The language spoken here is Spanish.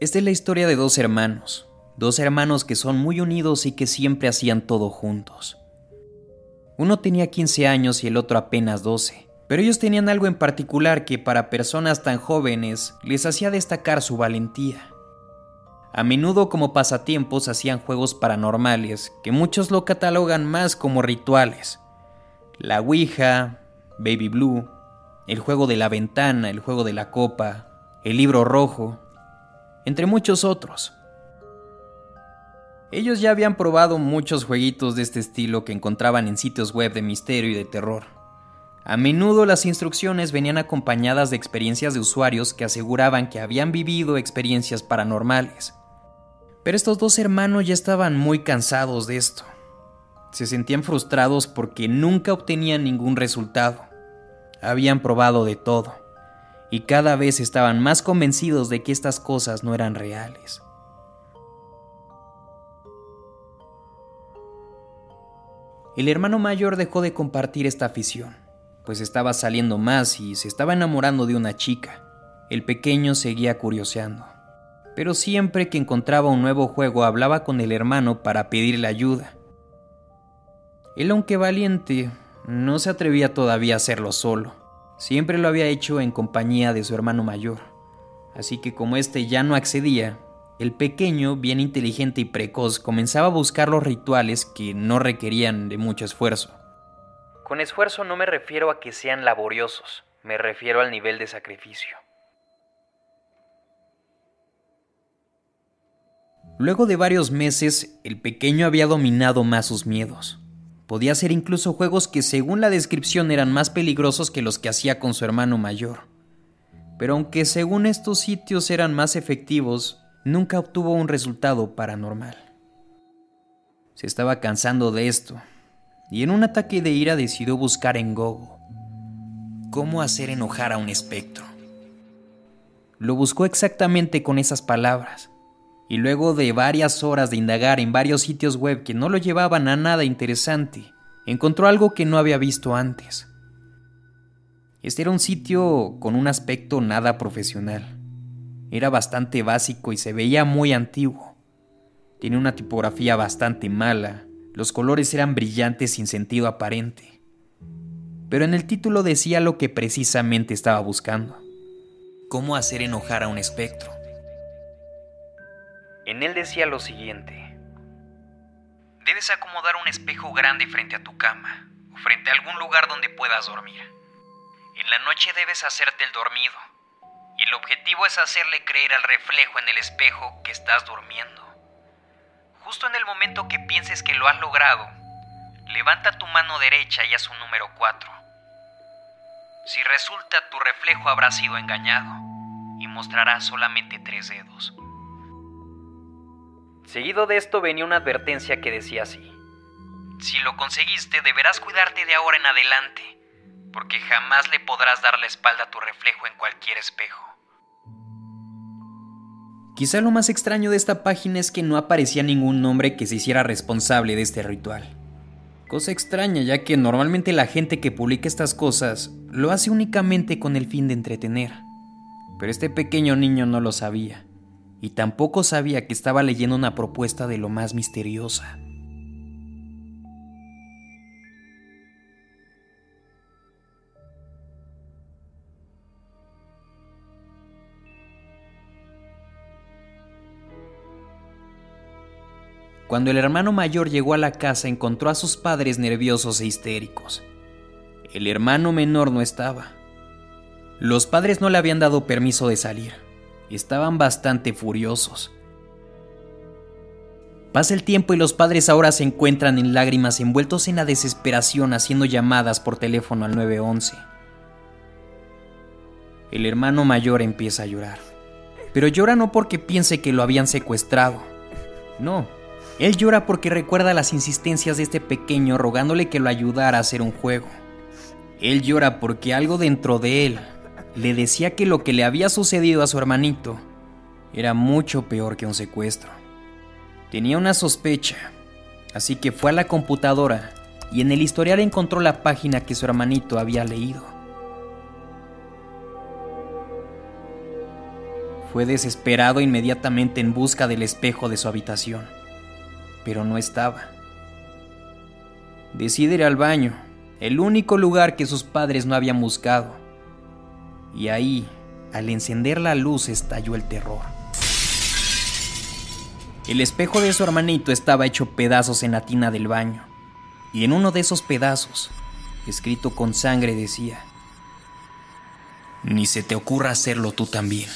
Esta es la historia de dos hermanos, dos hermanos que son muy unidos y que siempre hacían todo juntos. Uno tenía 15 años y el otro apenas 12, pero ellos tenían algo en particular que para personas tan jóvenes les hacía destacar su valentía. A menudo como pasatiempos hacían juegos paranormales, que muchos lo catalogan más como rituales. La Ouija, Baby Blue, el juego de la ventana, el juego de la copa, el libro rojo, entre muchos otros. Ellos ya habían probado muchos jueguitos de este estilo que encontraban en sitios web de misterio y de terror. A menudo las instrucciones venían acompañadas de experiencias de usuarios que aseguraban que habían vivido experiencias paranormales. Pero estos dos hermanos ya estaban muy cansados de esto. Se sentían frustrados porque nunca obtenían ningún resultado. Habían probado de todo, y cada vez estaban más convencidos de que estas cosas no eran reales. El hermano mayor dejó de compartir esta afición, pues estaba saliendo más y se estaba enamorando de una chica. El pequeño seguía curioseando pero siempre que encontraba un nuevo juego hablaba con el hermano para pedirle ayuda. Él, aunque valiente, no se atrevía todavía a hacerlo solo. Siempre lo había hecho en compañía de su hermano mayor. Así que como éste ya no accedía, el pequeño, bien inteligente y precoz, comenzaba a buscar los rituales que no requerían de mucho esfuerzo. Con esfuerzo no me refiero a que sean laboriosos, me refiero al nivel de sacrificio. Luego de varios meses, el pequeño había dominado más sus miedos. Podía hacer incluso juegos que según la descripción eran más peligrosos que los que hacía con su hermano mayor. Pero aunque según estos sitios eran más efectivos, nunca obtuvo un resultado paranormal. Se estaba cansando de esto, y en un ataque de ira decidió buscar en Gogo cómo hacer enojar a un espectro. Lo buscó exactamente con esas palabras, y luego de varias horas de indagar en varios sitios web que no lo llevaban a nada interesante, encontró algo que no había visto antes. Este era un sitio con un aspecto nada profesional. Era bastante básico y se veía muy antiguo. Tiene una tipografía bastante mala, los colores eran brillantes sin sentido aparente. Pero en el título decía lo que precisamente estaba buscando. ¿Cómo hacer enojar a un espectro? En él decía lo siguiente. Debes acomodar un espejo grande frente a tu cama o frente a algún lugar donde puedas dormir. En la noche debes hacerte el dormido y el objetivo es hacerle creer al reflejo en el espejo que estás durmiendo. Justo en el momento que pienses que lo has logrado, levanta tu mano derecha y haz un número 4. Si resulta tu reflejo habrá sido engañado y mostrará solamente tres dedos. Seguido de esto venía una advertencia que decía así. Si lo conseguiste, deberás cuidarte de ahora en adelante, porque jamás le podrás dar la espalda a tu reflejo en cualquier espejo. Quizá lo más extraño de esta página es que no aparecía ningún nombre que se hiciera responsable de este ritual. Cosa extraña ya que normalmente la gente que publica estas cosas lo hace únicamente con el fin de entretener. Pero este pequeño niño no lo sabía y tampoco sabía que estaba leyendo una propuesta de lo más misteriosa. Cuando el hermano mayor llegó a la casa encontró a sus padres nerviosos e histéricos. El hermano menor no estaba. Los padres no le habían dado permiso de salir estaban bastante furiosos. Pasa el tiempo y los padres ahora se encuentran en lágrimas envueltos en la desesperación haciendo llamadas por teléfono al 911. El hermano mayor empieza a llorar. Pero llora no porque piense que lo habían secuestrado. No, él llora porque recuerda las insistencias de este pequeño rogándole que lo ayudara a hacer un juego. Él llora porque algo dentro de él le decía que lo que le había sucedido a su hermanito era mucho peor que un secuestro. Tenía una sospecha, así que fue a la computadora y en el historial encontró la página que su hermanito había leído. Fue desesperado inmediatamente en busca del espejo de su habitación, pero no estaba. Decide ir al baño, el único lugar que sus padres no habían buscado. Y ahí, al encender la luz, estalló el terror. El espejo de su hermanito estaba hecho pedazos en la tina del baño, y en uno de esos pedazos, escrito con sangre, decía, Ni se te ocurra hacerlo tú también.